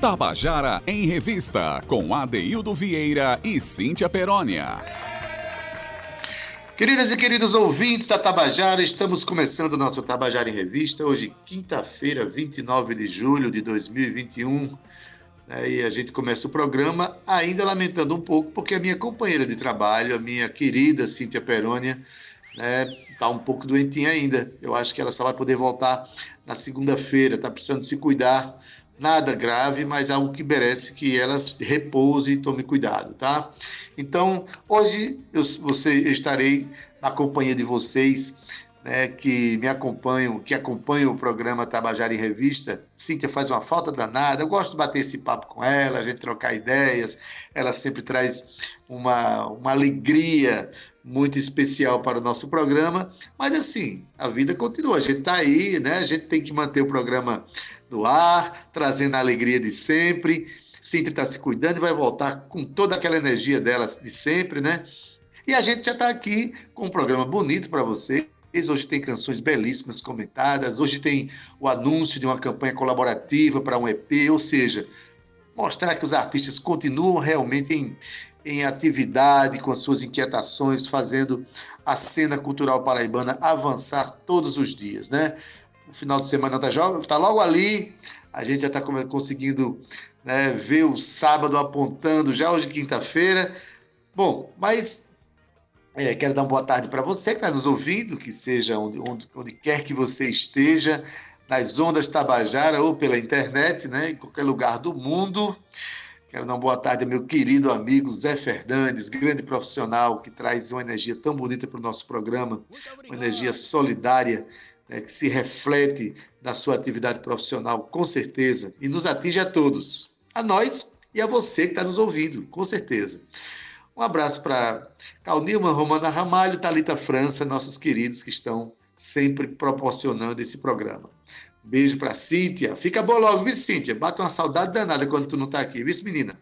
Tabajara em Revista, com Adeildo Vieira e Cíntia Perónia. Queridas e queridos ouvintes da Tabajara, estamos começando o nosso Tabajara em Revista, hoje, quinta-feira, 29 de julho de 2021. Né, e a gente começa o programa ainda lamentando um pouco, porque a minha companheira de trabalho, a minha querida Cíntia Perônia, está né, tá um pouco doentinha ainda. Eu acho que ela só vai poder voltar na segunda-feira, está precisando se cuidar nada grave, mas algo que merece que elas repouse e tome cuidado, tá? Então, hoje eu, você, eu estarei na companhia de vocês, né, que me acompanham, que acompanham o programa Tabajara em Revista. Cíntia faz uma falta danada, eu gosto de bater esse papo com ela, a gente trocar ideias, ela sempre traz uma, uma alegria muito especial para o nosso programa, mas assim, a vida continua, a gente está aí, né? A gente tem que manter o programa no ar, trazendo a alegria de sempre. Cintia está se cuidando e vai voltar com toda aquela energia dela de sempre, né? E a gente já está aqui com um programa bonito para vocês. Hoje tem canções belíssimas comentadas, hoje tem o anúncio de uma campanha colaborativa para um EP, ou seja, mostrar que os artistas continuam realmente em, em atividade com as suas inquietações, fazendo a cena cultural paraibana avançar todos os dias, né? O final de semana está tá logo ali, a gente já está conseguindo né, ver o sábado apontando já hoje quinta-feira. Bom, mas é, quero dar uma boa tarde para você que está nos ouvindo, que seja onde, onde, onde, quer que você esteja, nas ondas Tabajara ou pela internet, né, em qualquer lugar do mundo. Quero dar uma boa tarde ao meu querido amigo Zé Fernandes, grande profissional que traz uma energia tão bonita para o nosso programa, uma energia solidária né, que se reflete na sua atividade profissional, com certeza, e nos atinge a todos, a nós e a você que está nos ouvindo, com certeza. Um abraço para Cal Nilman, Romana Ramalho, Talita França, nossos queridos que estão sempre proporcionando esse programa. Beijo para Cíntia. Fica boa logo, viu, Cíntia? Bate uma saudade danada quando tu não está aqui, viu, menina?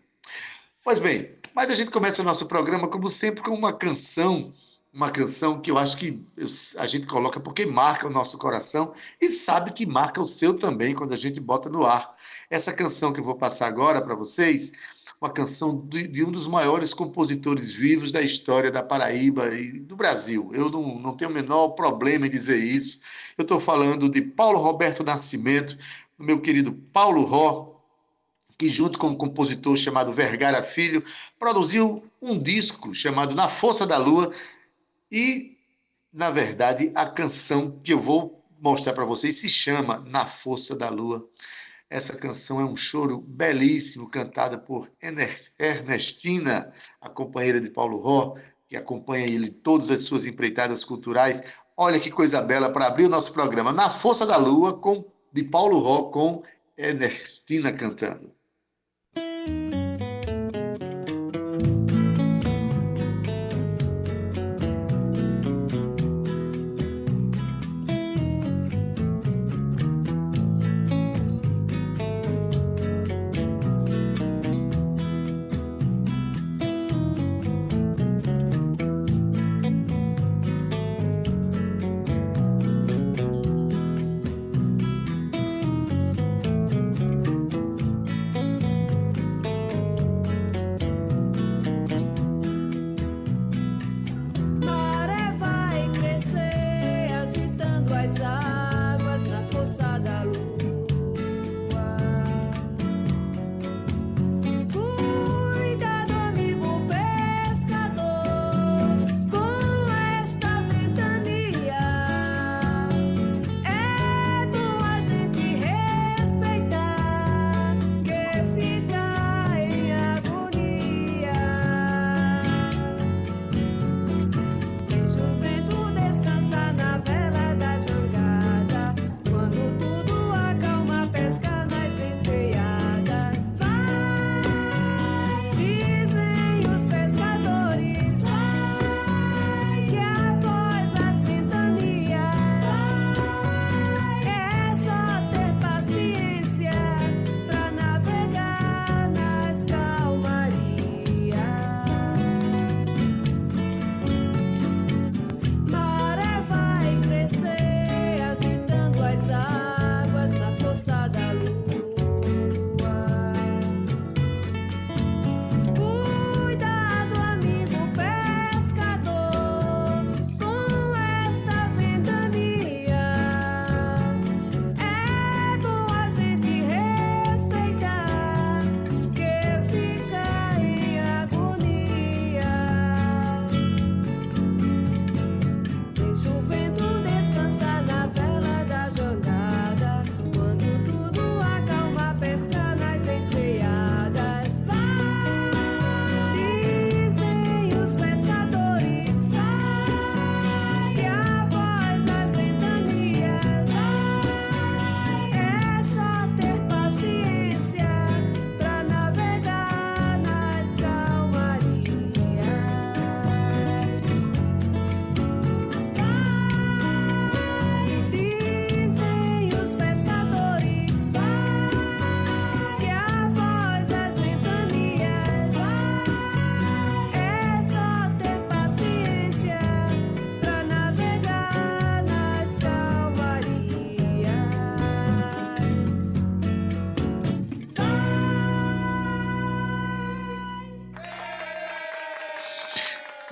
Pois bem, mas a gente começa o nosso programa, como sempre, com uma canção uma canção que eu acho que a gente coloca porque marca o nosso coração e sabe que marca o seu também quando a gente bota no ar. Essa canção que eu vou passar agora para vocês, uma canção de, um dos maiores compositores vivos da história da Paraíba e do Brasil. Eu não, não tenho o menor problema em dizer isso. Eu estou falando de Paulo Roberto Nascimento, meu querido Paulo Ró, que junto com um compositor chamado Vergara Filho, produziu um disco chamado Na Força da Lua, e, na verdade, a canção que eu vou mostrar para vocês se chama Na Força da Lua. Essa canção é um choro belíssimo, cantada por Ernestina, a companheira de Paulo Ró, que acompanha ele todas as suas empreitadas culturais. Olha que coisa bela para abrir o nosso programa. Na Força da Lua, com, de Paulo Ró, com Ernestina cantando.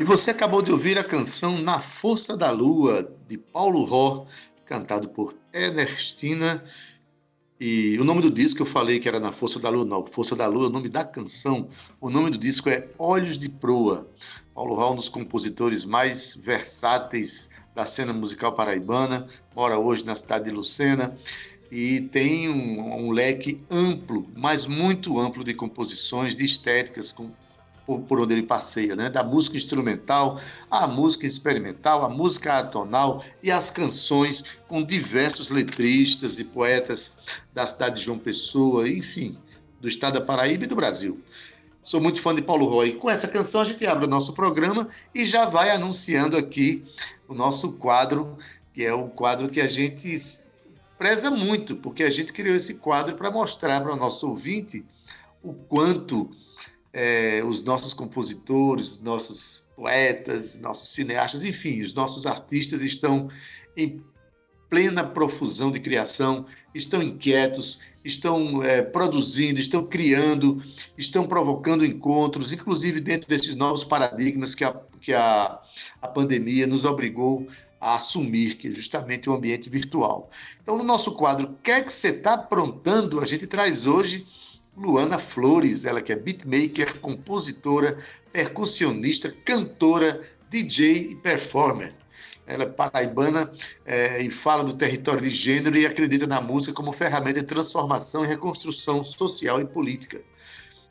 Você acabou de ouvir a canção Na Força da Lua, de Paulo Ró, cantado por Ernestina. E o nome do disco eu falei que era Na Força da Lua, não. Força da Lua é o nome da canção. O nome do disco é Olhos de Proa. Paulo Ró, um dos compositores mais versáteis da cena musical paraibana, mora hoje na cidade de Lucena e tem um, um leque amplo, mas muito amplo de composições, de estéticas, com por, onde ele passeia, né? da música instrumental à música experimental, à música atonal e as canções com diversos letristas e poetas da cidade de João Pessoa, enfim, do estado da Paraíba e do Brasil. Sou muito fã de Paulo Roy. Com essa canção a gente abre o nosso programa e já vai anunciando aqui o nosso quadro, que é um quadro que a gente preza muito, porque a gente criou esse quadro para mostrar para o nosso ouvinte o quanto é, os nossos compositores, os nossos poetas, nossos cineastas, enfim, os nossos artistas estão em plena profusão de criação, estão inquietos, estão é, produzindo, estão criando, estão provocando encontros, inclusive dentro desses novos paradigmas que a, que a, a pandemia nos obrigou a assumir, que é justamente o ambiente virtual. Então, no nosso quadro O que é que você está aprontando? A gente traz hoje Luana Flores, ela que é beatmaker, compositora, percussionista, cantora, DJ e performer. Ela é paraibana é, e fala do território de gênero e acredita na música como ferramenta de transformação e reconstrução social e política.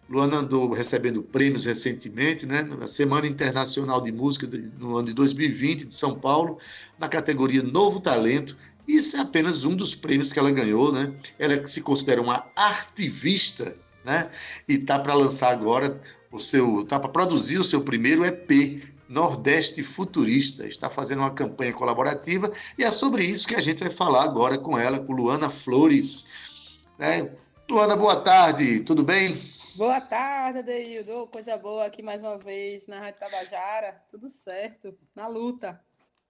Luana andou recebendo prêmios recentemente, né, na Semana Internacional de Música no ano de 2020 de São Paulo, na categoria Novo Talento, isso é apenas um dos prêmios que ela ganhou, né? Ela se considera uma artivista, né? E tá para lançar agora o seu, tá para produzir o seu primeiro EP, Nordeste Futurista. Está fazendo uma campanha colaborativa e é sobre isso que a gente vai falar agora com ela, com Luana Flores. Né? Luana, boa tarde, tudo bem? Boa tarde, Adeildo. Coisa boa aqui mais uma vez na Rádio Tabajara. Tudo certo, na luta.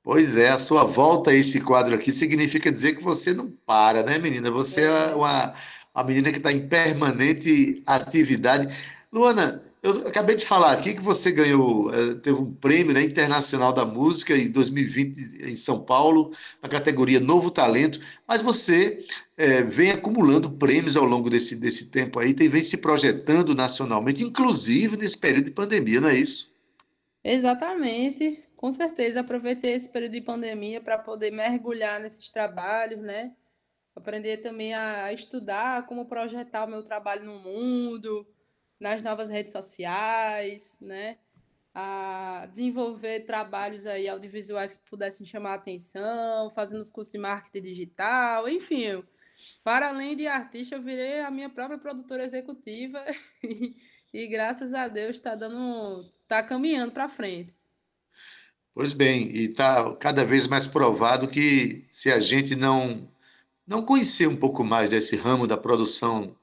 Pois é, a sua volta a esse quadro aqui significa dizer que você não para, né, menina? Você é, é uma, uma menina que está em permanente atividade. Luana, eu acabei de falar aqui que você ganhou, eh, teve um prêmio né, internacional da música em 2020 em São Paulo, na categoria Novo Talento, mas você é, vem acumulando prêmios ao longo desse, desse tempo aí, tem, vem se projetando nacionalmente, inclusive nesse período de pandemia, não é isso? Exatamente com certeza aproveitei esse período de pandemia para poder mergulhar nesses trabalhos, né? Aprender também a estudar como projetar o meu trabalho no mundo, nas novas redes sociais, né? A desenvolver trabalhos aí audiovisuais que pudessem chamar a atenção, fazendo os cursos de marketing digital, enfim. Para além de artista, eu virei a minha própria produtora executiva e, e graças a Deus está dando, está caminhando para frente. Pois bem, e está cada vez mais provado que se a gente não, não conhecer um pouco mais desse ramo da produção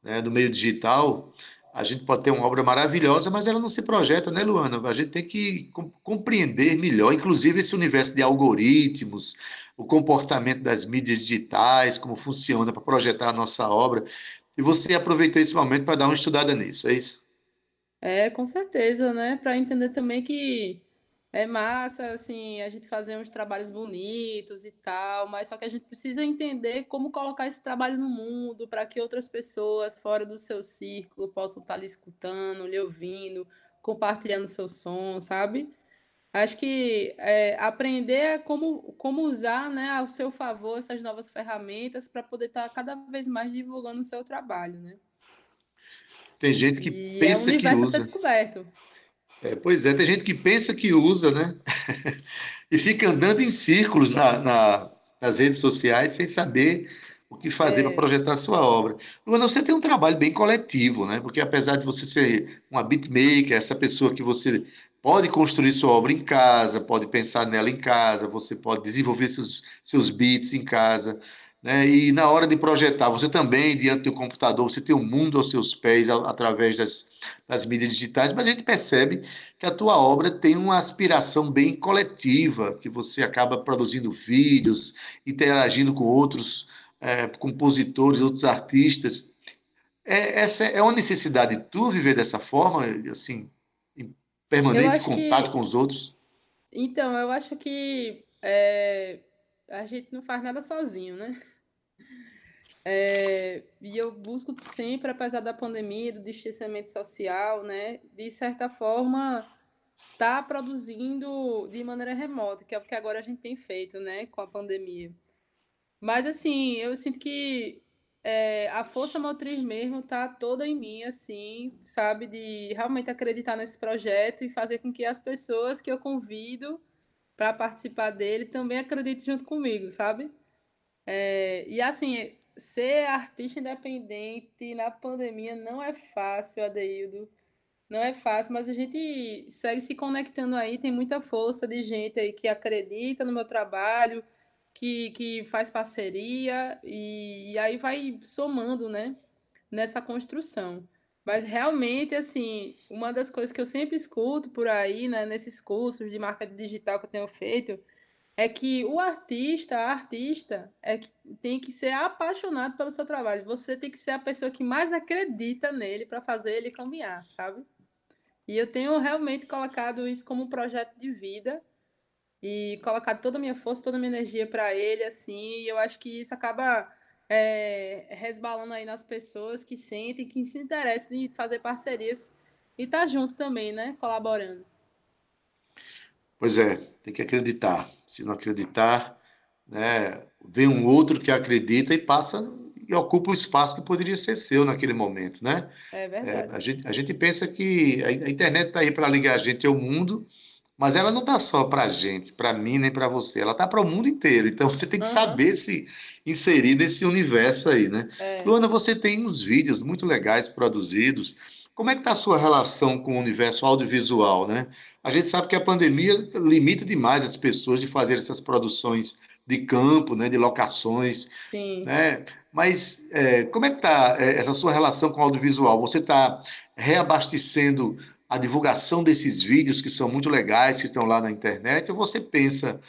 né, do meio digital, a gente pode ter uma obra maravilhosa, mas ela não se projeta, né, Luana? A gente tem que compreender melhor, inclusive esse universo de algoritmos, o comportamento das mídias digitais, como funciona para projetar a nossa obra. E você aproveitou esse momento para dar uma estudada nisso, é isso? É, com certeza, né? Para entender também que é massa, assim, a gente fazer uns trabalhos bonitos e tal, mas só que a gente precisa entender como colocar esse trabalho no mundo para que outras pessoas fora do seu círculo possam estar lhe escutando, lhe ouvindo, compartilhando seu som, sabe? Acho que é, aprender como, como usar né, ao seu favor essas novas ferramentas para poder estar cada vez mais divulgando o seu trabalho, né? Tem gente que e pensa é um que usa. descoberto. É, pois é, tem gente que pensa que usa, né? e fica andando em círculos na, na, nas redes sociais sem saber o que fazer é. para projetar a sua obra. Luana, você tem um trabalho bem coletivo, né? Porque apesar de você ser uma beatmaker, essa pessoa que você pode construir sua obra em casa, pode pensar nela em casa, você pode desenvolver seus, seus beats em casa, né? E na hora de projetar, você também, diante do computador, você tem o um mundo aos seus pés através das, das mídias digitais, mas a gente percebe que a tua obra tem uma aspiração bem coletiva, que você acaba produzindo vídeos, interagindo com outros é, compositores, outros artistas. É, essa é uma necessidade tu viver dessa forma, assim, permanente contato que... com os outros? Então, eu acho que é, a gente não faz nada sozinho, né? É, e eu busco sempre, apesar da pandemia, do distanciamento social, né, de certa forma, tá produzindo de maneira remota, que é o que agora a gente tem feito, né, com a pandemia. Mas, assim, eu sinto que é, a força motriz mesmo tá toda em mim, assim, sabe, de realmente acreditar nesse projeto e fazer com que as pessoas que eu convido para participar dele também acreditem junto comigo, sabe? É, e assim, ser artista independente na pandemia não é fácil, Adeildo. Não é fácil, mas a gente segue se conectando aí. Tem muita força de gente aí que acredita no meu trabalho, que, que faz parceria, e, e aí vai somando, né, nessa construção. Mas realmente, assim, uma das coisas que eu sempre escuto por aí, né, nesses cursos de marketing digital que eu tenho feito, é que o artista, a artista, é que tem que ser apaixonado pelo seu trabalho. Você tem que ser a pessoa que mais acredita nele para fazer ele caminhar, sabe? E eu tenho realmente colocado isso como um projeto de vida e colocado toda a minha força, toda a minha energia para ele, assim. E eu acho que isso acaba é, resbalando aí nas pessoas que sentem, que se interessam em fazer parcerias e estar tá junto também, né? Colaborando. Pois é, tem que acreditar. Se não acreditar, né, vem um outro que acredita e passa e ocupa o espaço que poderia ser seu naquele momento, né? É verdade. É, a, gente, a gente pensa que a, internet está aí para ligar a gente ao mundo, mas ela não está só para a gente, para mim nem para você, ela está para o mundo inteiro. Então você tem que uhum. saber se inserir nesse universo aí, né? É. Luana, você tem uns vídeos muito legais produzidos. Como é que está a sua relação com o universo audiovisual, né? A gente sabe que a pandemia limita demais as pessoas de fazer essas produções de campo, né, de locações, Sim. né? Mas é, como é que está é, essa sua relação com o audiovisual? Você está reabastecendo a divulgação desses vídeos que são muito legais, que estão lá na internet, ou você pensa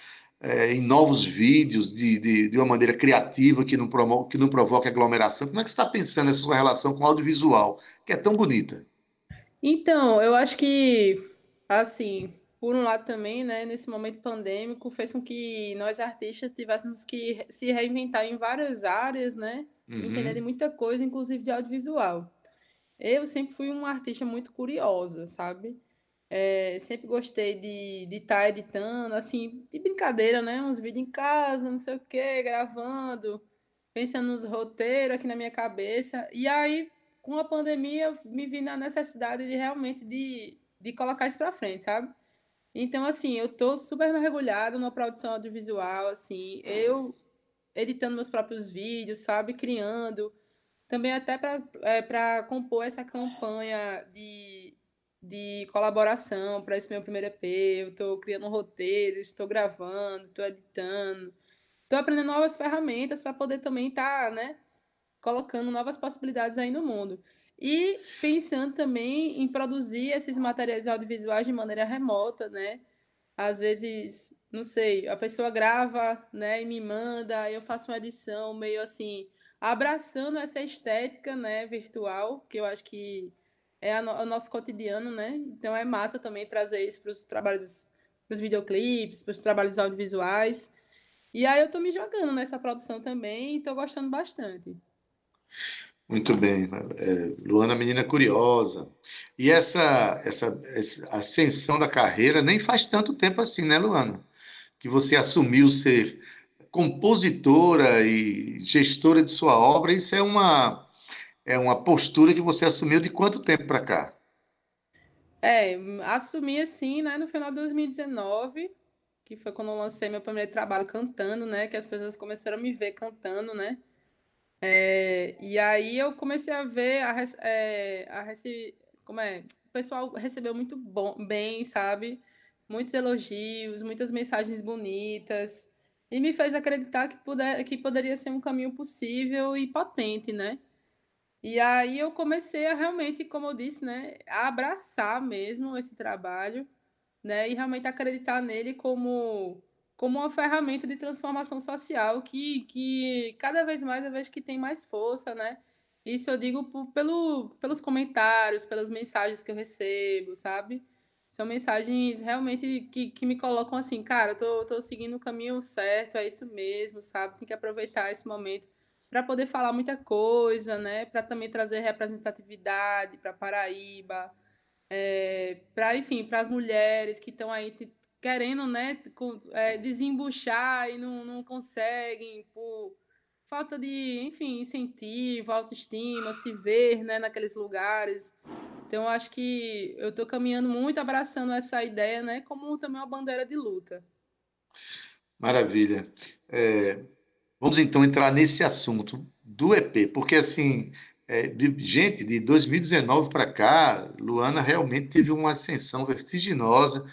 é, em novos vídeos de, de, de, uma maneira criativa que não, promo, que não provoque aglomeração. Como é que você está pensando nessa sua relação com o audiovisual, que é tão bonita? Então, eu acho que, assim, por um lado também, né, nesse momento pandêmico, fez com que nós artistas tivéssemos que se reinventar em várias áreas, né, uhum. entender de muita coisa, inclusive de audiovisual. Eu sempre fui uma artista muito curiosa, sabe? É, sempre gostei de estar tá editando, assim, de brincadeira, né? Uns vídeos em casa, não sei o quê, gravando, pensando nos roteiros aqui na minha cabeça. E aí, com a pandemia, me vi na necessidade de realmente de, de colocar isso para frente, sabe? Então, assim, eu tô super mergulhada na produção audiovisual, assim, eu editando meus próprios vídeos, sabe? Criando. Também até para é, compor essa campanha de de colaboração para esse meu primeiro EP. Eu estou criando um roteiro, estou gravando, estou editando, estou aprendendo novas ferramentas para poder também estar, tá, né, colocando novas possibilidades aí no mundo. E pensando também em produzir esses materiais audiovisuais de maneira remota, né? Às vezes, não sei, a pessoa grava, né, e me manda, eu faço uma edição meio assim, abraçando essa estética, né, virtual, que eu acho que é no, o nosso cotidiano, né? Então é massa também trazer isso para os trabalhos, para os videoclipes, para os trabalhos audiovisuais. E aí eu estou me jogando nessa produção também e estou gostando bastante. Muito bem. É, Luana, menina curiosa. E essa, essa, essa ascensão da carreira nem faz tanto tempo assim, né, Luana? Que você assumiu ser compositora e gestora de sua obra. Isso é uma é uma postura que você assumiu de quanto tempo para cá? É, assumi assim, né, no final de 2019, que foi quando eu lancei meu primeiro trabalho cantando, né, que as pessoas começaram a me ver cantando, né, é, e aí eu comecei a ver, a, é, a como é, o pessoal recebeu muito bom, bem, sabe, muitos elogios, muitas mensagens bonitas, e me fez acreditar que, puder, que poderia ser um caminho possível e potente, né, e aí eu comecei a realmente, como eu disse, né, a abraçar mesmo esse trabalho, né, e realmente acreditar nele como como uma ferramenta de transformação social que, que cada vez mais eu vejo que tem mais força, né? Isso eu digo pelo, pelos comentários, pelas mensagens que eu recebo, sabe? são mensagens realmente que, que me colocam assim, cara, eu tô, tô seguindo o caminho certo, é isso mesmo, sabe? Tem que aproveitar esse momento para poder falar muita coisa, né? Para também trazer representatividade para Paraíba, é, para enfim, para as mulheres que estão aí querendo, né, é, desembuchar e não, não conseguem por falta de, enfim, incentivo, autoestima, se ver, né, naqueles lugares. Então, acho que eu estou caminhando muito abraçando essa ideia, né, como também uma bandeira de luta. Maravilha. É, vamos então entrar nesse assunto do EP, porque assim, é, de, gente, de 2019 para cá, Luana realmente teve uma ascensão vertiginosa,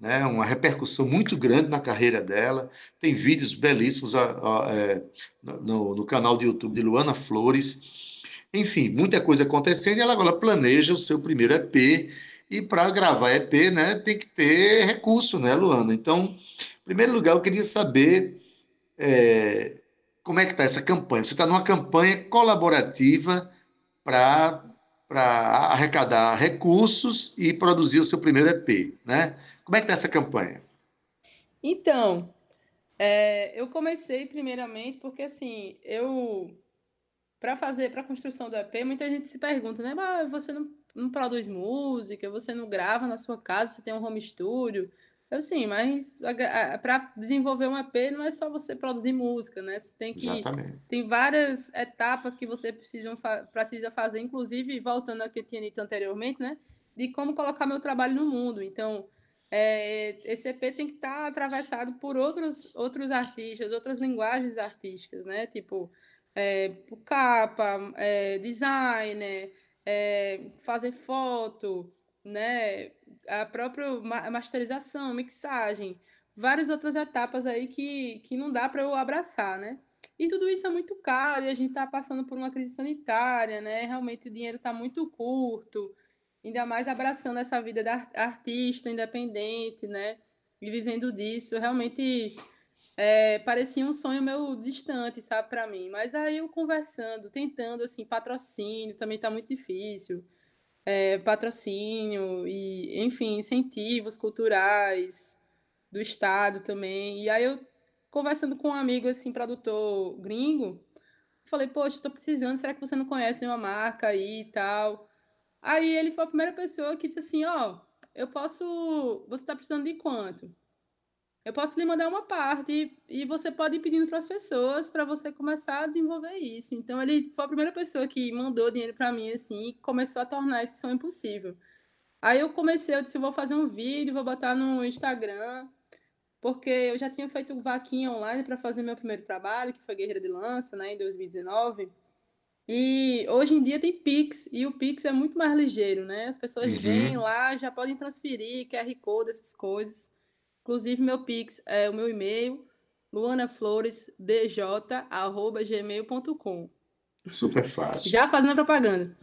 né, uma repercussão muito grande na carreira dela. Tem vídeos belíssimos a, a, é, no, no canal do YouTube de Luana Flores enfim, muita coisa acontecendo e ela agora planeja o seu primeiro EP. E para gravar EP, né, tem que ter recurso, né, Luana? Então, em primeiro lugar, eu queria saber é, como é que está essa campanha. Você está numa campanha colaborativa para arrecadar recursos e produzir o seu primeiro EP, né? Como é que está essa campanha? Então, é, eu comecei primeiramente porque, assim, eu para fazer para a construção do EP, muita gente se pergunta, né? Mas você não, não produz música, você não grava na sua casa, você tem um home studio. Eu sim, mas para desenvolver um EP não é só você produzir música, né? Você tem que Exatamente. tem várias etapas que você precisa, precisa fazer, inclusive voltando ao que eu tinha dito anteriormente, né? De como colocar meu trabalho no mundo. Então, é, esse EP tem que estar tá atravessado por outros outros artistas, outras linguagens artísticas, né? Tipo, é, capa, é, designer, é, fazer foto, né? A própria masterização, mixagem, várias outras etapas aí que, que não dá para eu abraçar, né? E tudo isso é muito caro e a gente está passando por uma crise sanitária, né? Realmente o dinheiro está muito curto, ainda mais abraçando essa vida da artista independente, né? E vivendo disso, realmente é, parecia um sonho meu distante, sabe, para mim. Mas aí eu conversando, tentando, assim, patrocínio também tá muito difícil. É, patrocínio e, enfim, incentivos culturais do Estado também. E aí eu, conversando com um amigo, assim, produtor gringo, falei, poxa, tô precisando, será que você não conhece nenhuma marca aí e tal? Aí ele foi a primeira pessoa que disse assim, ó, oh, eu posso... Você tá precisando de quanto? Eu posso lhe mandar uma parte e você pode ir pedindo para as pessoas para você começar a desenvolver isso. Então ele foi a primeira pessoa que mandou dinheiro para mim assim e começou a tornar esse sonho possível. Aí eu comecei, eu disse, eu vou fazer um vídeo, vou botar no Instagram, porque eu já tinha feito vaquinha online para fazer meu primeiro trabalho, que foi Guerreira de Lança, né, em 2019. E hoje em dia tem Pix, e o Pix é muito mais ligeiro, né? As pessoas uhum. vêm lá, já podem transferir QR Code, essas coisas. Inclusive, meu Pix é o meu e-mail, luanafloresdj.gmail.com. Super fácil. Já fazendo propaganda.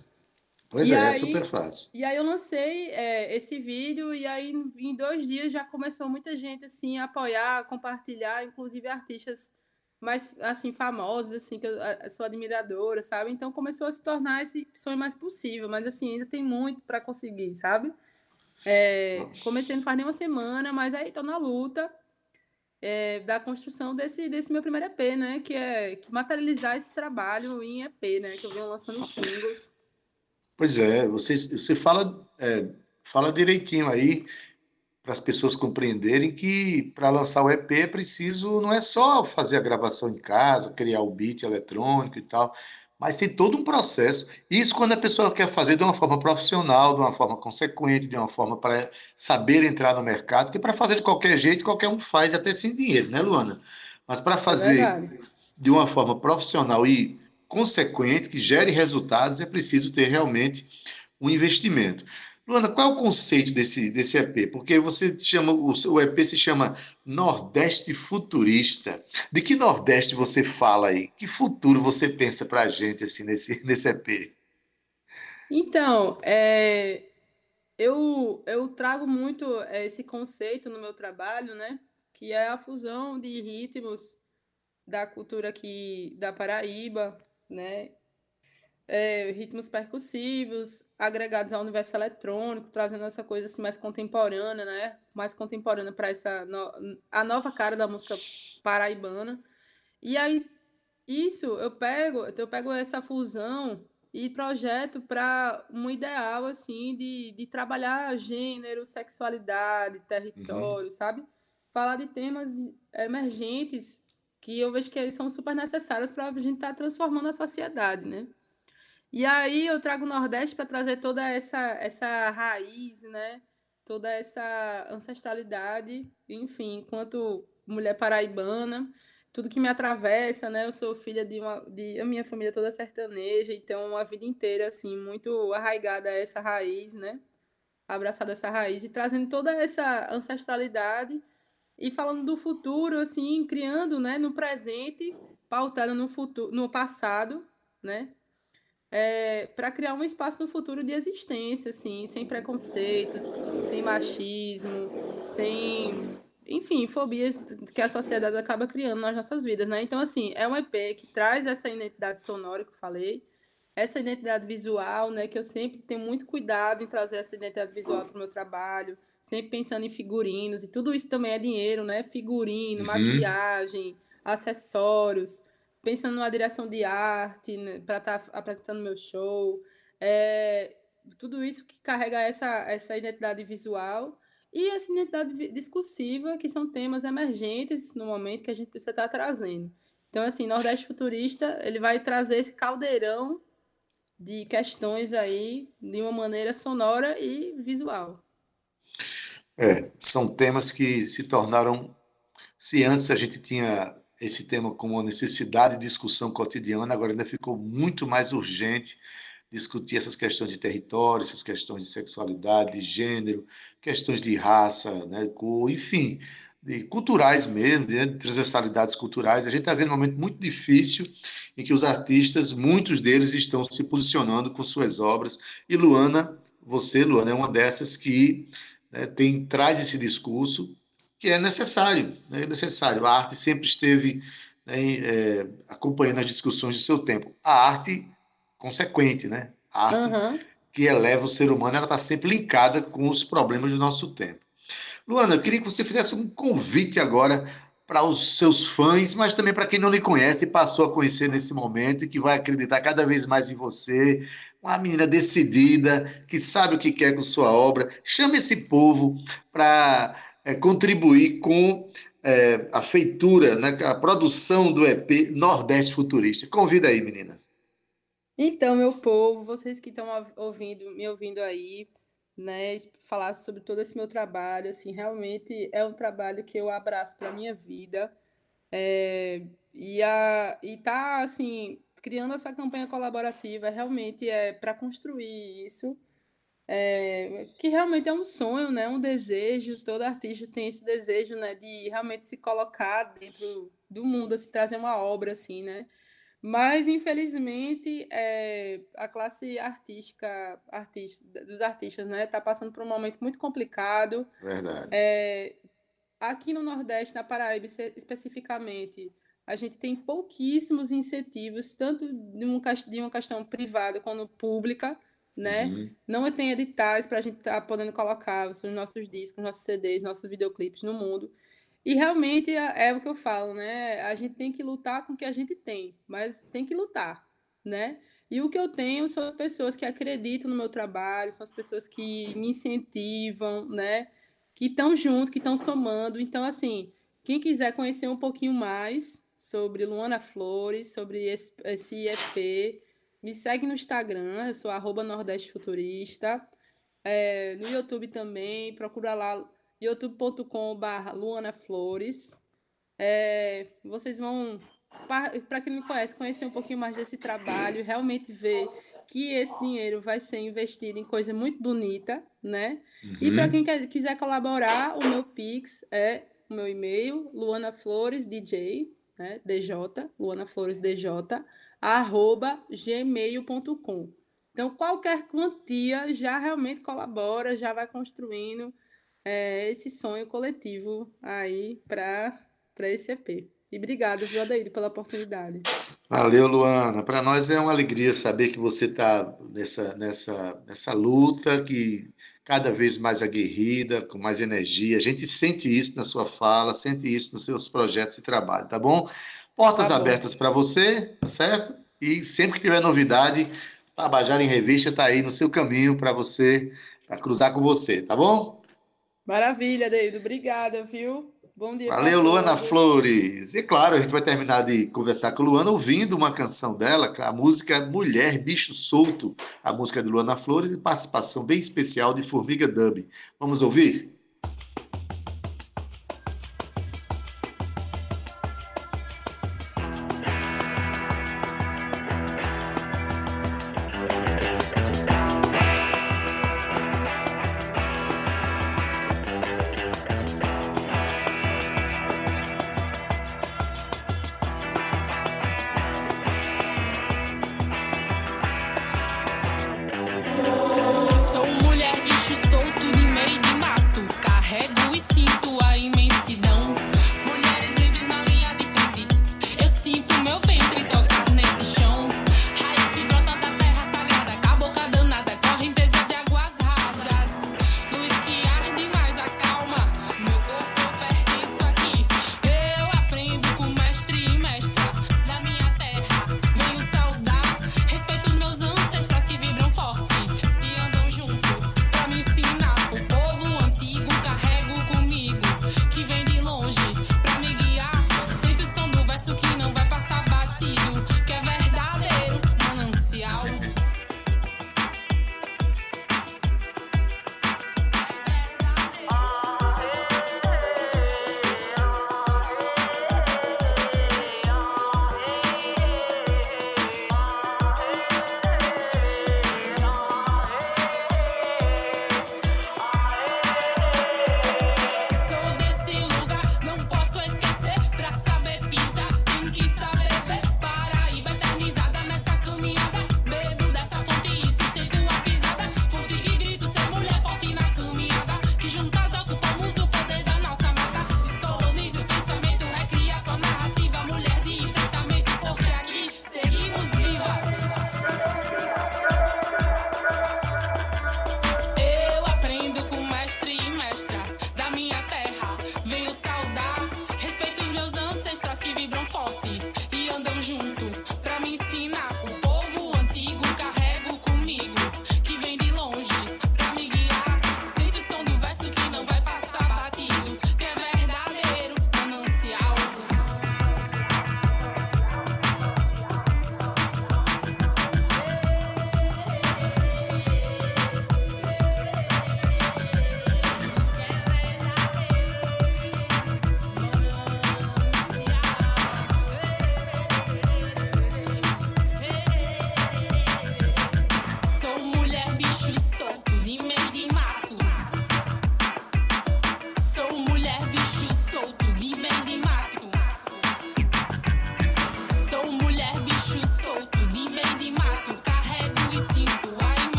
Pois e é, aí, super fácil. E aí eu lancei é, esse vídeo e aí em dois dias já começou muita gente assim a apoiar, a compartilhar, inclusive artistas mais assim famosos assim que eu, eu sou admiradora, sabe? Então começou a se tornar esse sonho mais possível, mas assim ainda tem muito para conseguir, sabe? É, comecei não faz nem uma semana, mas aí estou na luta é, da construção desse, desse meu primeiro EP, né? Que é que materializar esse trabalho em EP, né? Que eu venho lançando singles. Pois é, você, você fala, é, fala direitinho aí para as pessoas compreenderem que para lançar o EP é preciso, não é só fazer a gravação em casa, criar o beat eletrônico e tal, mas tem todo um processo. Isso quando a pessoa quer fazer de uma forma profissional, de uma forma consequente, de uma forma para saber entrar no mercado, que para fazer de qualquer jeito, qualquer um faz, até sem dinheiro, né, Luana? Mas para fazer é de uma forma profissional e consequente, que gere resultados, é preciso ter realmente um investimento. Luana, qual é o conceito desse, desse EP? Porque você chama, o EP se chama Nordeste Futurista. De que Nordeste você fala aí? Que futuro você pensa para a gente assim, nesse, nesse EP? Então, é, eu, eu trago muito esse conceito no meu trabalho, né? Que é a fusão de ritmos da cultura aqui da Paraíba, né? É, ritmos percussivos, agregados ao universo eletrônico, trazendo essa coisa assim, mais contemporânea, né? Mais contemporânea para essa no... a nova cara da música paraibana. E aí isso eu pego, eu pego essa fusão e projeto para um ideal assim de, de trabalhar gênero, sexualidade, território, uhum. sabe? Falar de temas emergentes que eu vejo que eles são super necessários para a gente estar tá transformando a sociedade, né? E aí eu trago o Nordeste para trazer toda essa, essa raiz, né? Toda essa ancestralidade, enfim, enquanto mulher paraibana, tudo que me atravessa, né? Eu sou filha de uma, de a minha família toda sertaneja, então a vida inteira assim muito arraigada a essa raiz, né? Abraçada essa raiz e trazendo toda essa ancestralidade e falando do futuro, assim, criando, né, no presente, pautado no futuro, no passado, né? É, para criar um espaço no futuro de existência, assim, sem preconceitos, sem machismo, sem, enfim, fobias que a sociedade acaba criando nas nossas vidas, né? Então, assim, é um EP que traz essa identidade sonora que eu falei, essa identidade visual, né? Que eu sempre tenho muito cuidado em trazer essa identidade visual para o meu trabalho, sempre pensando em figurinos, e tudo isso também é dinheiro, né? Figurino, uhum. maquiagem, acessórios, pensando numa direção de arte né, para estar tá apresentando meu show, é, tudo isso que carrega essa, essa identidade visual e essa identidade discursiva, que são temas emergentes no momento que a gente precisa estar tá trazendo. Então, assim, Nordeste Futurista, ele vai trazer esse caldeirão de questões aí de uma maneira sonora e visual. É, são temas que se tornaram. Se antes a gente tinha esse tema como uma necessidade de discussão cotidiana, agora ainda ficou muito mais urgente discutir essas questões de território, essas questões de sexualidade, de gênero, questões de raça, né, cor, enfim, de culturais mesmo, de transversalidades culturais. A gente está vendo um momento muito difícil em que os artistas, muitos deles estão se posicionando com suas obras. E Luana, você, Luana, é uma dessas que né, tem traz esse discurso que é necessário, né? é necessário. A arte sempre esteve né, é, acompanhando as discussões do seu tempo. A arte consequente, né? A arte uhum. que eleva o ser humano, ela está sempre linkada com os problemas do nosso tempo. Luana, eu queria que você fizesse um convite agora para os seus fãs, mas também para quem não lhe conhece e passou a conhecer nesse momento e que vai acreditar cada vez mais em você, uma menina decidida, que sabe o que quer com sua obra. Chame esse povo para é, contribuir com é, a feitura, né, a produção do EP Nordeste Futurista. Convida aí, menina. Então, meu povo, vocês que estão ouvindo, me ouvindo aí, né, falar sobre todo esse meu trabalho, assim, realmente é um trabalho que eu abraço para minha vida. É, e, a, e tá, assim, criando essa campanha colaborativa realmente é para construir isso é, que realmente é um sonho, né? Um desejo. Todo artista tem esse desejo, né? De realmente se colocar dentro do mundo, assim, trazer uma obra, assim, né? Mas, infelizmente, é, a classe artística, artista, dos artistas, né? Está passando por um momento muito complicado. Verdade. É, aqui no Nordeste, na Paraíba especificamente, a gente tem pouquíssimos incentivos, tanto de, um, de uma questão privada quanto pública, né? Uhum. Não tem editais para a gente estar tá podendo colocar os nossos discos, nossos CDs, nossos videoclipes no mundo. E realmente é, é, o que eu falo, né? A gente tem que lutar com o que a gente tem, mas tem que lutar, né? E o que eu tenho são as pessoas que acreditam no meu trabalho, são as pessoas que me incentivam, né? Que estão junto, que estão somando. Então, assim, quem quiser conhecer um pouquinho mais sobre Luana Flores, sobre esse, esse EP, me segue no Instagram, eu sou arroba Nordeste Futurista. É, no YouTube também, procura lá youtube.com.br Luana Flores. É, vocês vão, para quem não conhece, conhecer um pouquinho mais desse trabalho, realmente ver que esse dinheiro vai ser investido em coisa muito bonita, né? Uhum. E para quem quer, quiser colaborar, o meu Pix é o meu e-mail, Luana Flores DJ, né? DJ, Luana Flores DJ, arroba gmail.com. Então, qualquer quantia já realmente colabora, já vai construindo é, esse sonho coletivo aí para esse EP. E obrigada, viu, Adair, pela oportunidade. Valeu, Luana. Para nós é uma alegria saber que você está nessa, nessa, nessa luta, que cada vez mais aguerrida, com mais energia. A gente sente isso na sua fala, sente isso nos seus projetos de trabalho, tá bom? Portas tá abertas para você, tá certo? E sempre que tiver novidade, Tabajara em Revista está aí no seu caminho para você, para cruzar com você, tá bom? Maravilha, David. Obrigada, viu? Bom dia. Valeu, Luana Flores. E claro, a gente vai terminar de conversar com a Luana ouvindo uma canção dela, a música Mulher Bicho Solto, a música de Luana Flores e participação bem especial de Formiga Dub. Vamos ouvir?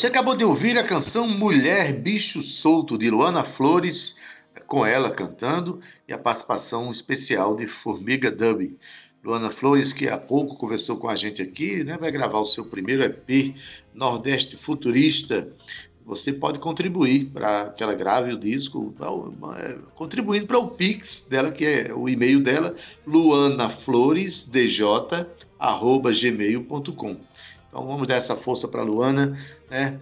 Você acabou de ouvir a canção Mulher Bicho Solto, de Luana Flores, com ela cantando, e a participação especial de Formiga Dub. Luana Flores, que há pouco conversou com a gente aqui, né, vai gravar o seu primeiro EP, Nordeste Futurista. você pode contribuir para que ela grave o disco, é, contribuindo para o Pix dela, que é o e-mail dela, luanafloresdj.gmail.com. Então vamos dar essa força para a Luana, né?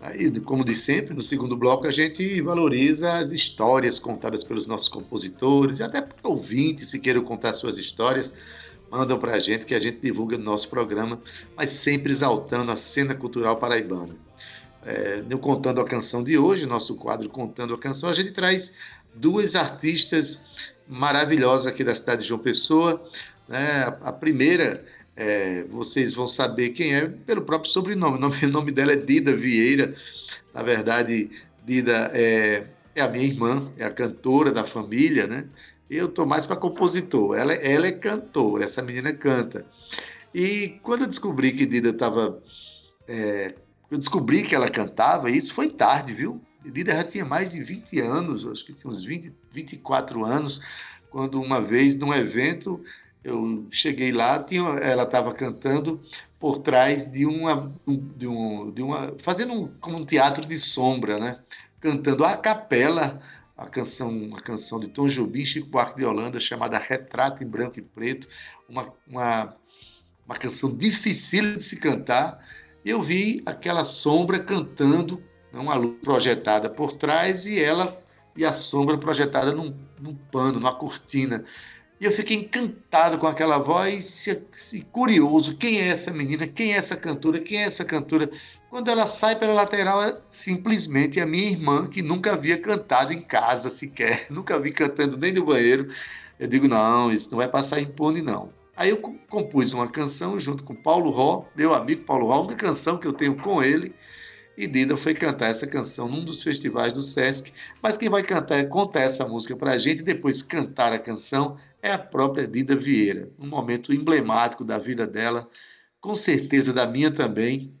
Aí, como de sempre, no segundo bloco a gente valoriza as histórias contadas pelos nossos compositores e até para ouvintes, se queiram contar suas histórias, mandam para a gente que a gente divulga no nosso programa, mas sempre exaltando a cena cultural paraibana é, no Contando a Canção de hoje, nosso quadro Contando a Canção, a gente traz duas artistas maravilhosas aqui da cidade de João Pessoa. Né? A primeira, é, vocês vão saber quem é pelo próprio sobrenome. O nome, o nome dela é Dida Vieira. Na verdade, Dida é, é a minha irmã, é a cantora da família, né? Eu estou mais para compositor. Ela, ela é cantora, essa menina canta. E quando eu descobri que Dida estava é, eu descobri que ela cantava, e isso foi tarde, viu? Dida já tinha mais de 20 anos, acho que tinha uns 20, 24 anos, quando uma vez, num evento, eu cheguei lá, tinha, ela estava cantando por trás de uma, de, um, de uma fazendo um, como um teatro de sombra, né? Cantando a capela a canção, a canção de Tom Jobim, Chico Buarque de Holanda, chamada Retrato em Branco e Preto, uma, uma, uma canção difícil de se cantar, eu vi aquela sombra cantando, né, uma luz projetada por trás e ela e a sombra projetada num, num pano, numa cortina. E eu fiquei encantado com aquela voz e curioso, quem é essa menina, quem é essa cantora, quem é essa cantora. Quando ela sai pela lateral, é simplesmente a minha irmã, que nunca havia cantado em casa sequer, nunca vi cantando nem no banheiro. Eu digo, não, isso não vai passar impune, não. Aí eu compus uma canção junto com Paulo Ró, meu amigo Paulo Ró, uma canção que eu tenho com ele, e Dida foi cantar essa canção num dos festivais do Sesc. Mas quem vai cantar, contar essa música para a gente e depois cantar a canção é a própria Dida Vieira. Um momento emblemático da vida dela, com certeza da minha também.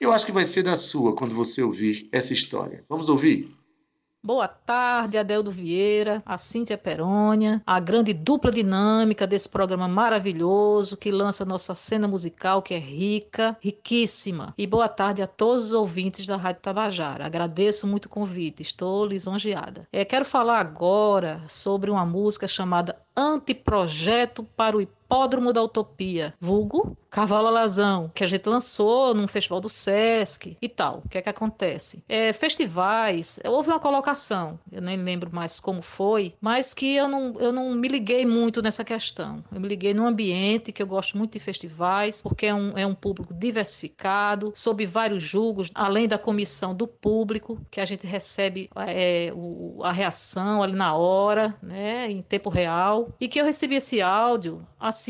Eu acho que vai ser da sua quando você ouvir essa história. Vamos ouvir? Boa tarde, Adeldo Vieira, a Cíntia Perônia, a grande dupla dinâmica desse programa maravilhoso que lança nossa cena musical, que é rica, riquíssima. E boa tarde a todos os ouvintes da Rádio Tabajara. Agradeço muito o convite, estou lisonjeada. É, quero falar agora sobre uma música chamada Anteprojeto para o Hipódromo da Utopia, vulgo Cavalo Alazão, que a gente lançou num festival do Sesc e tal. O que é que acontece? É, festivais, houve uma colocação, eu nem lembro mais como foi, mas que eu não, eu não me liguei muito nessa questão. Eu me liguei num ambiente que eu gosto muito de festivais, porque é um, é um público diversificado, sob vários julgos, além da comissão do público, que a gente recebe é, o, a reação ali na hora, né, em tempo real, e que eu recebi esse áudio assim,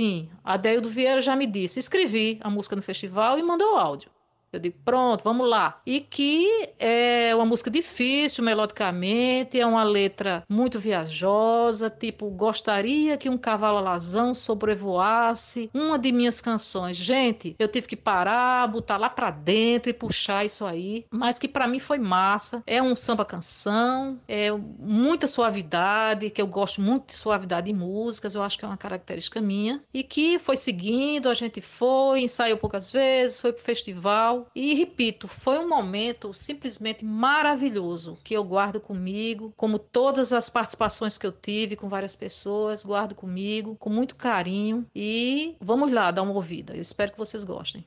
a Deildo Vieira já me disse, escrevi a música no festival e mandou o áudio. Eu digo, pronto, vamos lá. E que é uma música difícil melodicamente, é uma letra muito viajosa, tipo, gostaria que um cavalo alazão sobrevoasse uma de minhas canções. Gente, eu tive que parar, botar lá pra dentro e puxar isso aí, mas que para mim foi massa. É um samba canção, é muita suavidade, que eu gosto muito de suavidade em músicas, eu acho que é uma característica minha, e que foi seguindo, a gente foi, ensaiou poucas vezes, foi pro festival e repito, foi um momento simplesmente maravilhoso que eu guardo comigo, como todas as participações que eu tive com várias pessoas, guardo comigo com muito carinho e vamos lá dar uma ouvida. Eu espero que vocês gostem.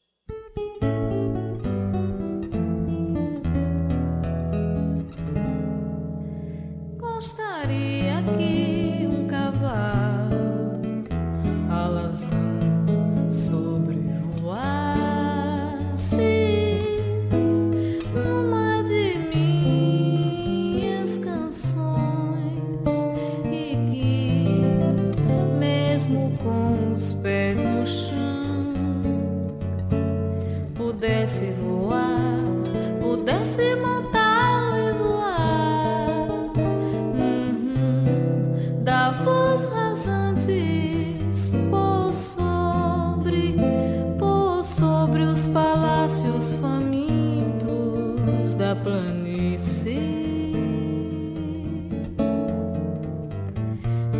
Da planície.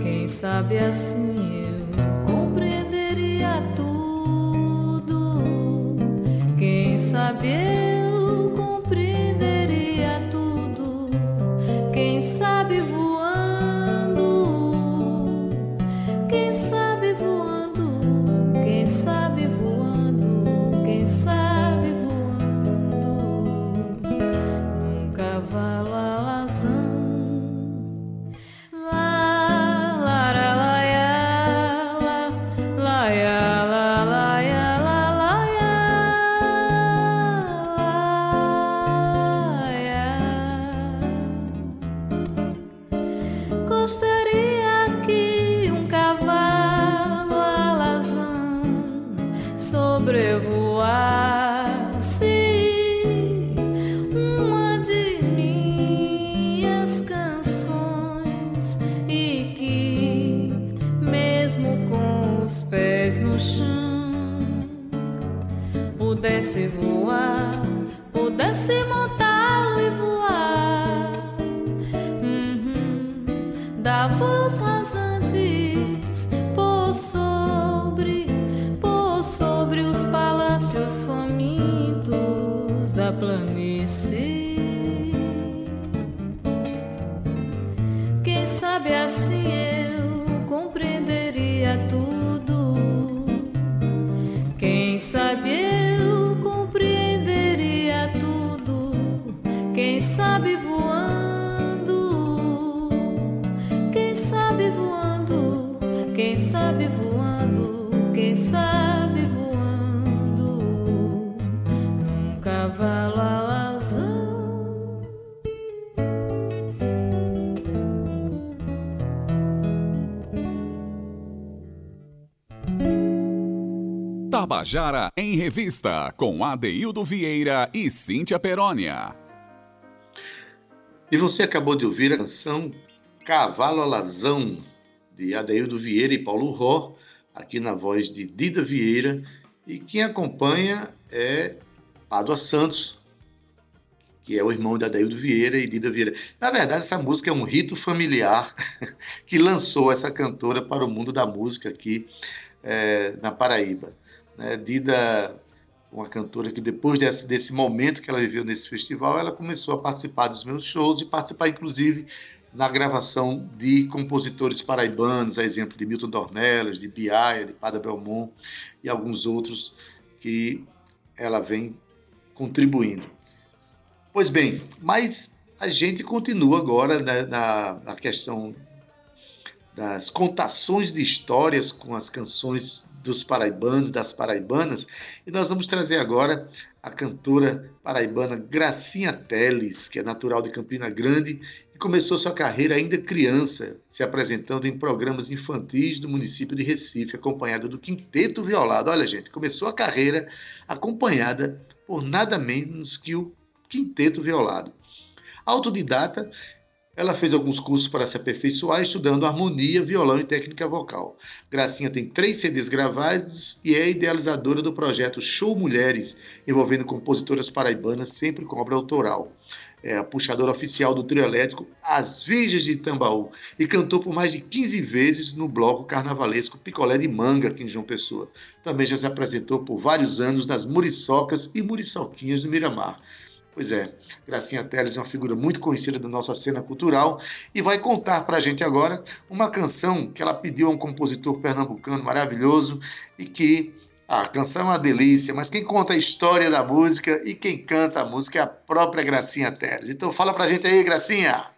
Quem sabe assim eu compreenderia tudo sabe eu Tabajara em Revista, com Adeildo Vieira e Cíntia Perónia. E você acabou de ouvir a canção Cavalo Alazão, de Adeildo Vieira e Paulo Ró, aqui na voz de Dida Vieira. E quem acompanha é Pádua Santos, que é o irmão de Adeildo Vieira e Dida Vieira. Na verdade, essa música é um rito familiar que lançou essa cantora para o mundo da música aqui eh, na Paraíba. Né? Dida, uma cantora que depois desse, desse momento que ela viveu nesse festival, ela começou a participar dos meus shows e participar, inclusive, na gravação de compositores paraibanos, a exemplo de Milton Dornelas, de Biaia, de Pada Belmont e alguns outros que ela vem contribuindo. Pois bem, mas a gente continua agora né, na, na questão das contações de histórias com as canções dos paraibanos, das paraibanas, e nós vamos trazer agora a cantora paraibana Gracinha Teles, que é natural de Campina Grande e começou sua carreira ainda criança, se apresentando em programas infantis do município de Recife, acompanhada do Quinteto Violado. Olha, gente, começou a carreira acompanhada por nada menos que o Quinteto Violado. Autodidata, ela fez alguns cursos para se aperfeiçoar, estudando harmonia, violão e técnica vocal. Gracinha tem três CDs gravados e é idealizadora do projeto Show Mulheres, envolvendo compositoras paraibanas, sempre com obra autoral. É a puxadora oficial do trio elétrico As Virgens de Tambaú e cantou por mais de 15 vezes no bloco carnavalesco Picolé de Manga, aqui em João Pessoa. Também já se apresentou por vários anos nas Muriçocas e Muriçoquinhas do Miramar. Pois é, Gracinha Teles é uma figura muito conhecida da nossa cena cultural e vai contar para a gente agora uma canção que ela pediu a um compositor pernambucano maravilhoso e que a canção é uma delícia, mas quem conta a história da música e quem canta a música é a própria Gracinha Teles. Então fala para a gente aí, Gracinha!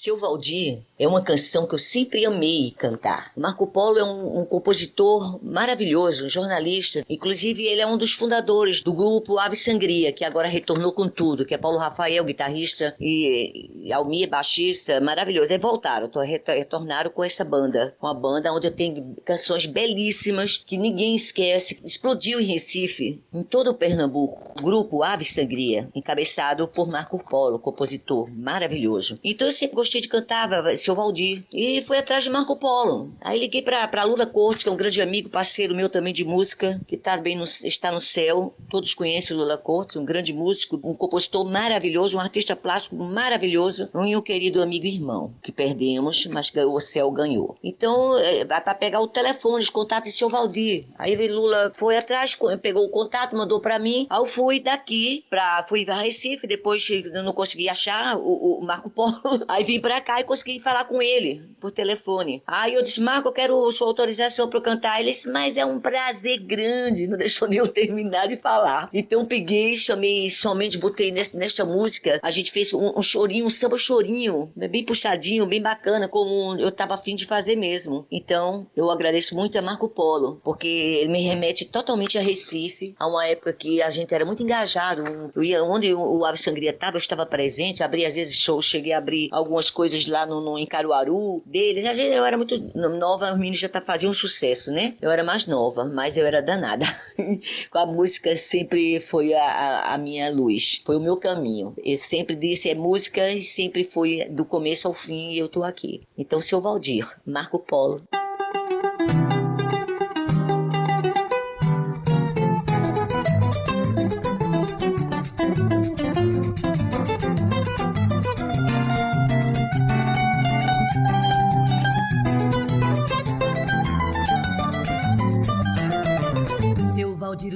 Seu Valdir é uma canção que eu sempre amei cantar. Marco Polo é um, um, compositor maravilhoso, um jornalista. Inclusive, ele é um dos fundadores do grupo Ave Sangria, que agora retornou com tudo, que é Paulo Rafael, guitarrista, e, e Almir, baixista, maravilhoso. Aí voltaram, retornaram com essa banda, com a banda onde eu tenho canções belíssimas que ninguém esquece. Explodiu em Recife, em todo o Pernambuco. O grupo Ave Sangria, encabeçado por Marco Polo, compositor maravilhoso. Então eu sempre gostei de cantar seu Valdir. E fui atrás de Marco Polo. Aí liguei pra Lula Corte, que é um grande amigo, parceiro meu também de música, que tá bem no, está no céu. Todos conhecem o Lula Corte, um grande músico, um compositor maravilhoso, um artista plástico maravilhoso, um meu querido amigo e irmão, que perdemos, mas o céu ganhou. Então, é, vai pra pegar o telefone, os contatos de seu Valdir. Aí Lula foi atrás, pegou o contato, mandou pra mim. Aí eu fui daqui, pra, fui pra Recife, depois não consegui achar o, o Marco Polo. Aí vim pra cá e consegui falar com ele por telefone. Aí eu disse, Marco, eu quero sua autorização para cantar. Ele disse, mas é um prazer grande. Não deixou nem eu terminar de falar. Então peguei, chamei, somente botei nesta, nesta música. A gente fez um, um chorinho, um samba chorinho, bem puxadinho, bem bacana, como eu tava afim de fazer mesmo. Então eu agradeço muito a Marco Polo, porque ele me remete totalmente a Recife, a uma época que a gente era muito engajado. Eu ia onde o Ave Sangria estava, eu estava presente, abri às vezes shows, cheguei a abrir algumas algumas coisas lá no, no, em Caruaru deles. A gente, eu era muito nova, os meninos já tá, faziam sucesso, né? Eu era mais nova, mas eu era danada. Com a música sempre foi a, a, a, minha luz, foi o meu caminho. Eu sempre disse, é música e sempre fui do começo ao fim e eu tô aqui. Então, seu Valdir, Marco Polo.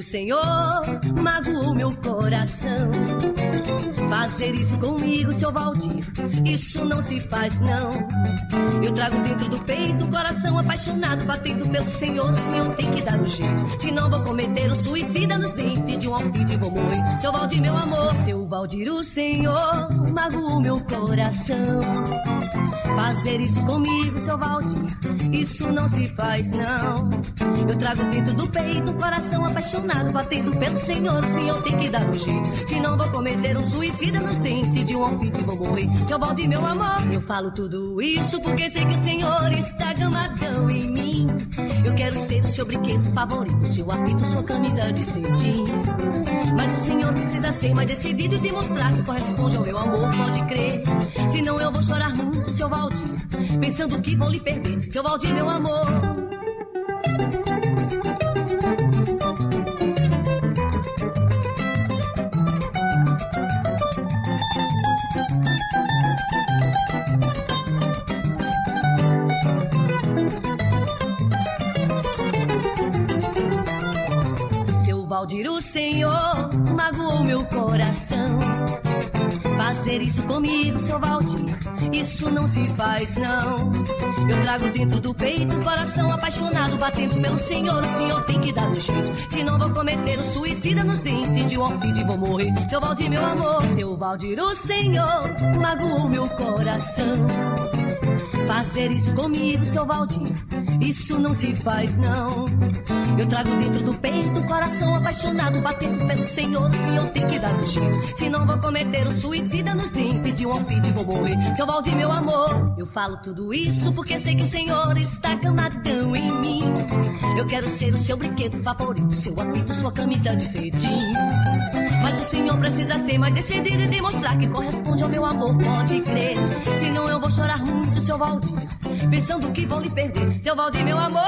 Senhor, magoou meu coração. Fazer isso comigo, seu Valdir, isso não se faz, não. Eu trago dentro do peito o coração apaixonado, batendo pelo Senhor. O Senhor tem que dar um jeito, senão vou cometer um suicida nos dentes de um alfide vou morrer. Seu Valdir, meu amor, seu Valdir, o Senhor, magoou meu coração. Fazer isso comigo, seu Valdir, isso não se faz, não. Eu trago dentro do peito o coração apaixonado, batendo pelo Senhor. O Senhor tem que dar um jeito, senão vou cometer um suicida nos dentes de um vou morrer. Seu Valdir, meu amor, eu falo tudo isso porque sei que o Senhor está gamadão em mim. Eu quero ser o seu brinquedo favorito, seu apito, sua camisa de cetim. Mas o Senhor precisa ser mais decidido e demonstrar que corresponde ao meu amor, pode crer. Senão eu vou chorar muito, seu Valdir, pensando que vou lhe perder. Seu Valdir, meu amor. Valdir, o Senhor magoou meu coração. Fazer isso comigo, seu Valdir, isso não se faz, não. Eu trago dentro do peito o coração apaixonado, batendo pelo Senhor. O Senhor tem que dar um jeito, senão vou cometer um suicida nos dentes de um alfide vou morrer. Seu Valdir, meu amor, seu Valdir, o Senhor magoou meu coração. Fazer isso comigo, seu Valdir, isso não se faz, não. Eu trago dentro do peito o coração apaixonado, batendo pelo Senhor. O Senhor tem que dar um jeito, senão vou cometer um suicida nos dentes de um alfide vou morrer. Seu Valdir, meu amor, eu falo tudo isso porque sei que o Senhor está camadão em mim. Eu quero ser o seu brinquedo favorito, seu apito, sua camisa de cetim. Mas o Senhor precisa ser mais decidido e demonstrar que corresponde ao meu amor, pode crer. Senão eu vou chorar muito, seu Valdir, pensando que vou lhe perder. Seu Valdir, meu amor.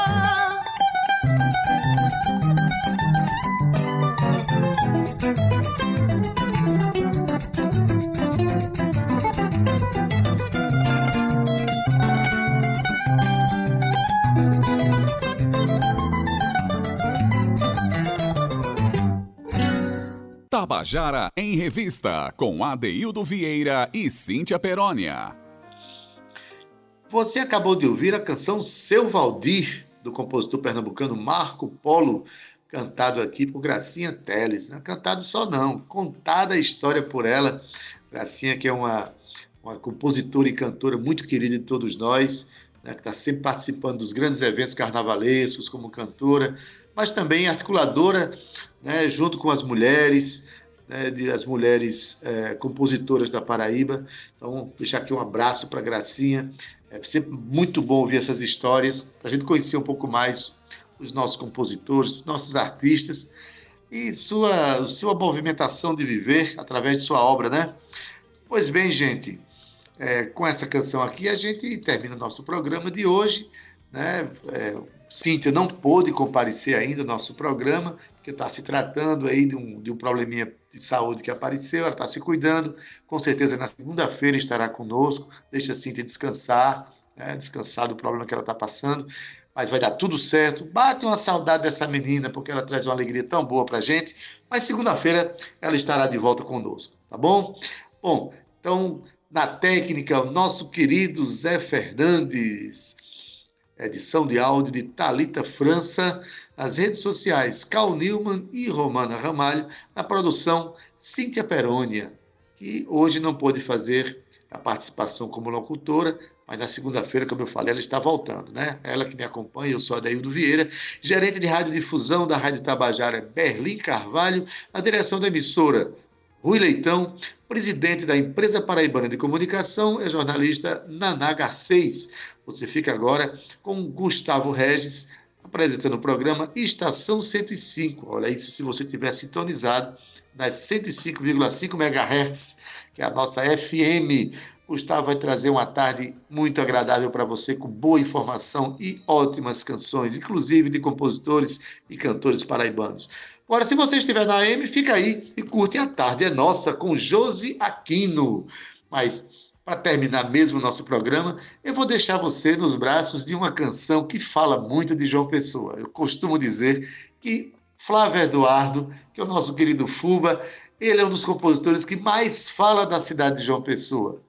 Tabajara em Revista, com Adeildo Vieira e Cíntia Perónia. Você acabou de ouvir a canção Seu Valdir, do compositor pernambucano Marco Polo, cantado aqui por Gracinha Teles. Não é cantado só não, contada a história por ela. Gracinha que é uma, uma compositora e cantora muito querida de todos nós, né, que está sempre participando dos grandes eventos carnavalescos como cantora, mas também articuladora né, junto com as mulheres, né, de, as mulheres é, compositoras da Paraíba. Então, deixar aqui um abraço para Gracinha. É sempre muito bom ouvir essas histórias, para a gente conhecer um pouco mais os nossos compositores, nossos artistas e sua, sua movimentação de viver através de sua obra, né? Pois bem, gente, é, com essa canção aqui a gente termina o nosso programa de hoje, né? É, Cíntia não pôde comparecer ainda ao nosso programa, que está se tratando aí de um, de um probleminha de saúde que apareceu, ela está se cuidando. Com certeza na segunda-feira estará conosco. Deixa a Cíntia descansar, né? descansar do problema que ela está passando. Mas vai dar tudo certo. Bate uma saudade dessa menina, porque ela traz uma alegria tão boa para gente. Mas segunda-feira ela estará de volta conosco, tá bom? Bom, então, na técnica, o nosso querido Zé Fernandes. Edição de áudio de Talita França as redes sociais Cal Newman e Romana Ramalho, na produção Cíntia Perônia, que hoje não pôde fazer a participação como locutora, mas na segunda-feira, como eu falei, ela está voltando, né? Ela que me acompanha, eu sou Adaildo Vieira, gerente de radiodifusão da Rádio Tabajara Berlim Carvalho, a direção da emissora Rui Leitão, presidente da Empresa Paraibana de Comunicação, é jornalista Naná Garcês. Você fica agora com Gustavo Regis, apresentando o programa Estação 105. Olha isso se você tiver sintonizado nas 105,5 MHz, que é a nossa FM. Gustavo vai trazer uma tarde muito agradável para você, com boa informação e ótimas canções, inclusive de compositores e cantores paraibanos. Agora, se você estiver na AM, fica aí e curte a tarde é nossa com Josi Aquino. Mas para terminar mesmo o nosso programa, eu vou deixar você nos braços de uma canção que fala muito de João Pessoa. Eu costumo dizer que Flávio Eduardo, que é o nosso querido Fuba, ele é um dos compositores que mais fala da cidade de João Pessoa.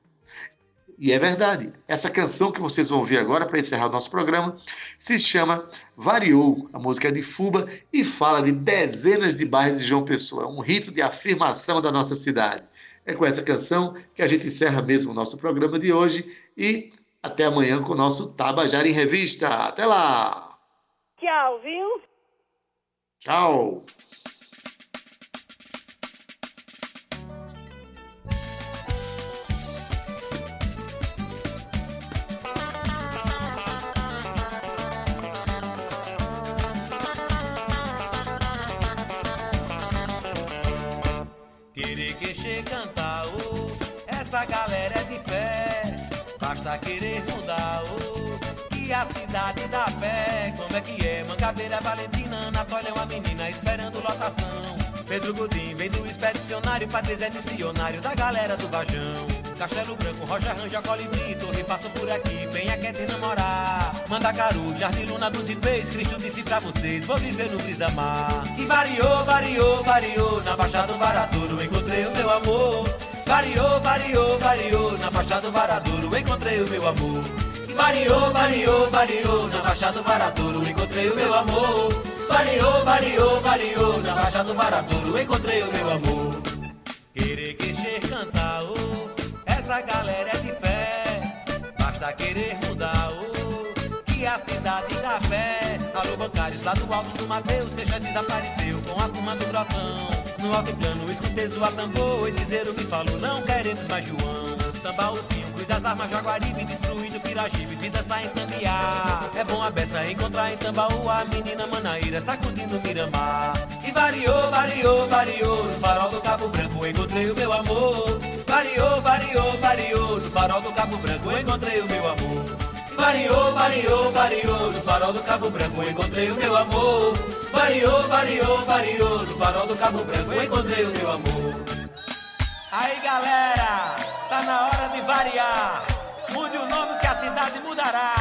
E é verdade. Essa canção que vocês vão ouvir agora para encerrar o nosso programa se chama Variou. A música é de Fuba e fala de dezenas de bairros de João Pessoa. É um rito de afirmação da nossa cidade. É com essa canção que a gente encerra mesmo o nosso programa de hoje e até amanhã com o nosso Tabajara em Revista. Até lá! Tchau, viu? Tchau! Basta querer mudar o que a cidade dá pé. Como é que é? Mangabeira, Valentina, Anatólia é uma menina esperando lotação. Pedro Godin vem do expedicionário, Patrícia é missionário da galera do Vajão. Castelo Branco, Rocha Ranja, Colibri, Torre passou por aqui, venha quer te namorar. Mandacaru, Jardim Luna dos Ipês, Cristo disse pra vocês, vou viver no Brisa Mar. E variou, variou, variou, na Baixada do Varadouro encontrei o meu amor. Variou, variou, variou, na Baixada do Varadouro encontrei o meu amor. Variou, variou, variou, na Baixada do Varadouro encontrei o meu amor. Variou, variou, variou, na Baixada do Varadouro encontrei o meu amor. Querer queixer cantar, oh, essa galera é de fé. Basta querer mudar, oh, que a cidade dá fé. Alô, bancários lá do alto do Mateus, seja desapareceu com a turma do grotão. No alto plano, escutei zoar tambor e dizer o que falou, não queremos mais João. Tambaúzinho, cruz das armas, Jaguaribe, destruindo Pirajibe, vida sai em Tambiá. É bom a beça encontrar em Tambaú a menina Manaíra, sacudindo Miramar. E variou, variou, variou, no farol do Cabo Branco encontrei o meu amor. Variou, variou, variou, no farol do Cabo Branco encontrei o meu amor. Variou, variou, variou, no farol do Cabo Branco encontrei o meu amor. Variou, variou, variou, no farol do Cabo Branco encontrei o meu amor. Aí galera, tá na hora de variar. Mude o nome que a cidade mudará.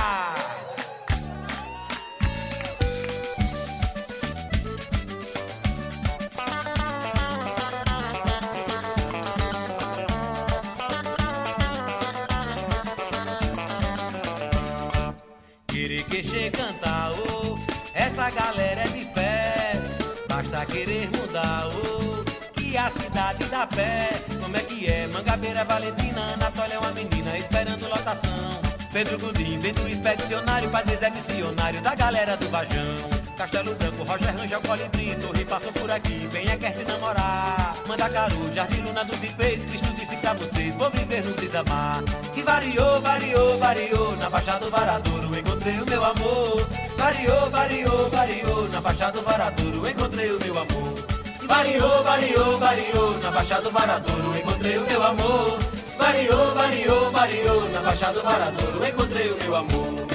Como é que é? Mangabeira, Valentina, Anatólia é uma menina esperando lotação. Pedro Gudim, vendo expedicionário, Padre Zé missionário da galera do Vajão. Castelo Branco, Roger Rangel, Colibri, Torre passou por aqui, venha quer te namorar. Mandacaru, Jardim Luna dos Ipês, Cristo disse pra vocês, vou viver no Brisamar. E variou, variou, variou, na Baixada do Varadouro encontrei o meu amor. Variou, variou, variou, na Baixada do Varadouro encontrei o meu amor. Variou, variou, variou, Baixada do Varadouro encontrei o meu amor. Variou, variou, variou, na Baixada do Varadouro encontrei o meu amor.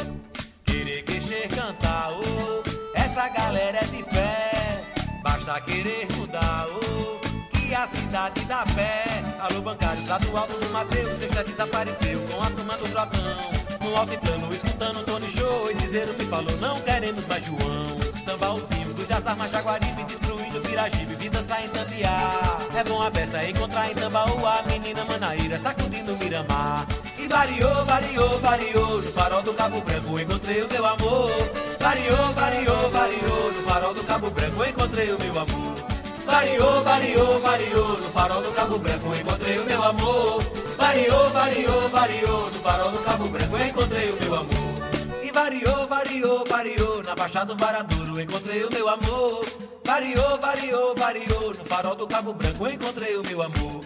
Querer queixer cantar, oh, essa galera é de fé. Basta querer mudar, oh, que a cidade dá pé. Alô, bancários lá do alto do Mateus, você já desapareceu com a turma do Grotão. No altiplano, escutando Tony Show e dizer o que falou, não queremos mais João. Tambaúzinho, cujas armas Jaguaribe, destruindo Pirajibe, vida sai em Tambiá. É bom a beça encontrar em Tambaú a menina Manaíra, sacudindo Miramar. E variou, variou, variou, no farol do Cabo Branco encontrei o meu amor. Variou, variou, variou, no farol do Cabo Branco encontrei o meu amor. Variou, variou, variou, no farol do Cabo Branco encontrei o meu amor. Variou, variou, variou, no farol do Cabo Branco encontrei o meu amor. Variou, variou, variou, na Baixada do Varadouro encontrei o meu amor. Variou, variou, variou, no farol do Cabo Branco encontrei o meu amor.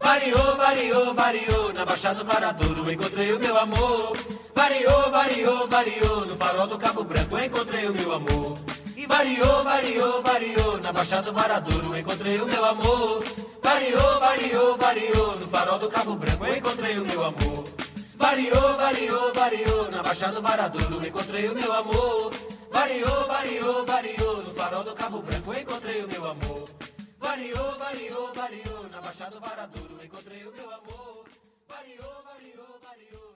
Variou, variou, variou, na Baixada do Varadouro encontrei o meu amor. Variou, variou, variou, no farol do Cabo Branco encontrei o meu amor. E variou, variou, variou, na Baixada do Varadouro encontrei o meu amor. Variou, variou, variou, no farol do Cabo Branco encontrei o meu amor. Variou, variou, variou, na Baixada do Varadouro encontrei o meu amor. Variou, variou, variou, no farol do Cabo Branco encontrei o meu amor. Variou, variou, variou, na Baixada do Varadouro encontrei o meu amor. Variou, variou, variou.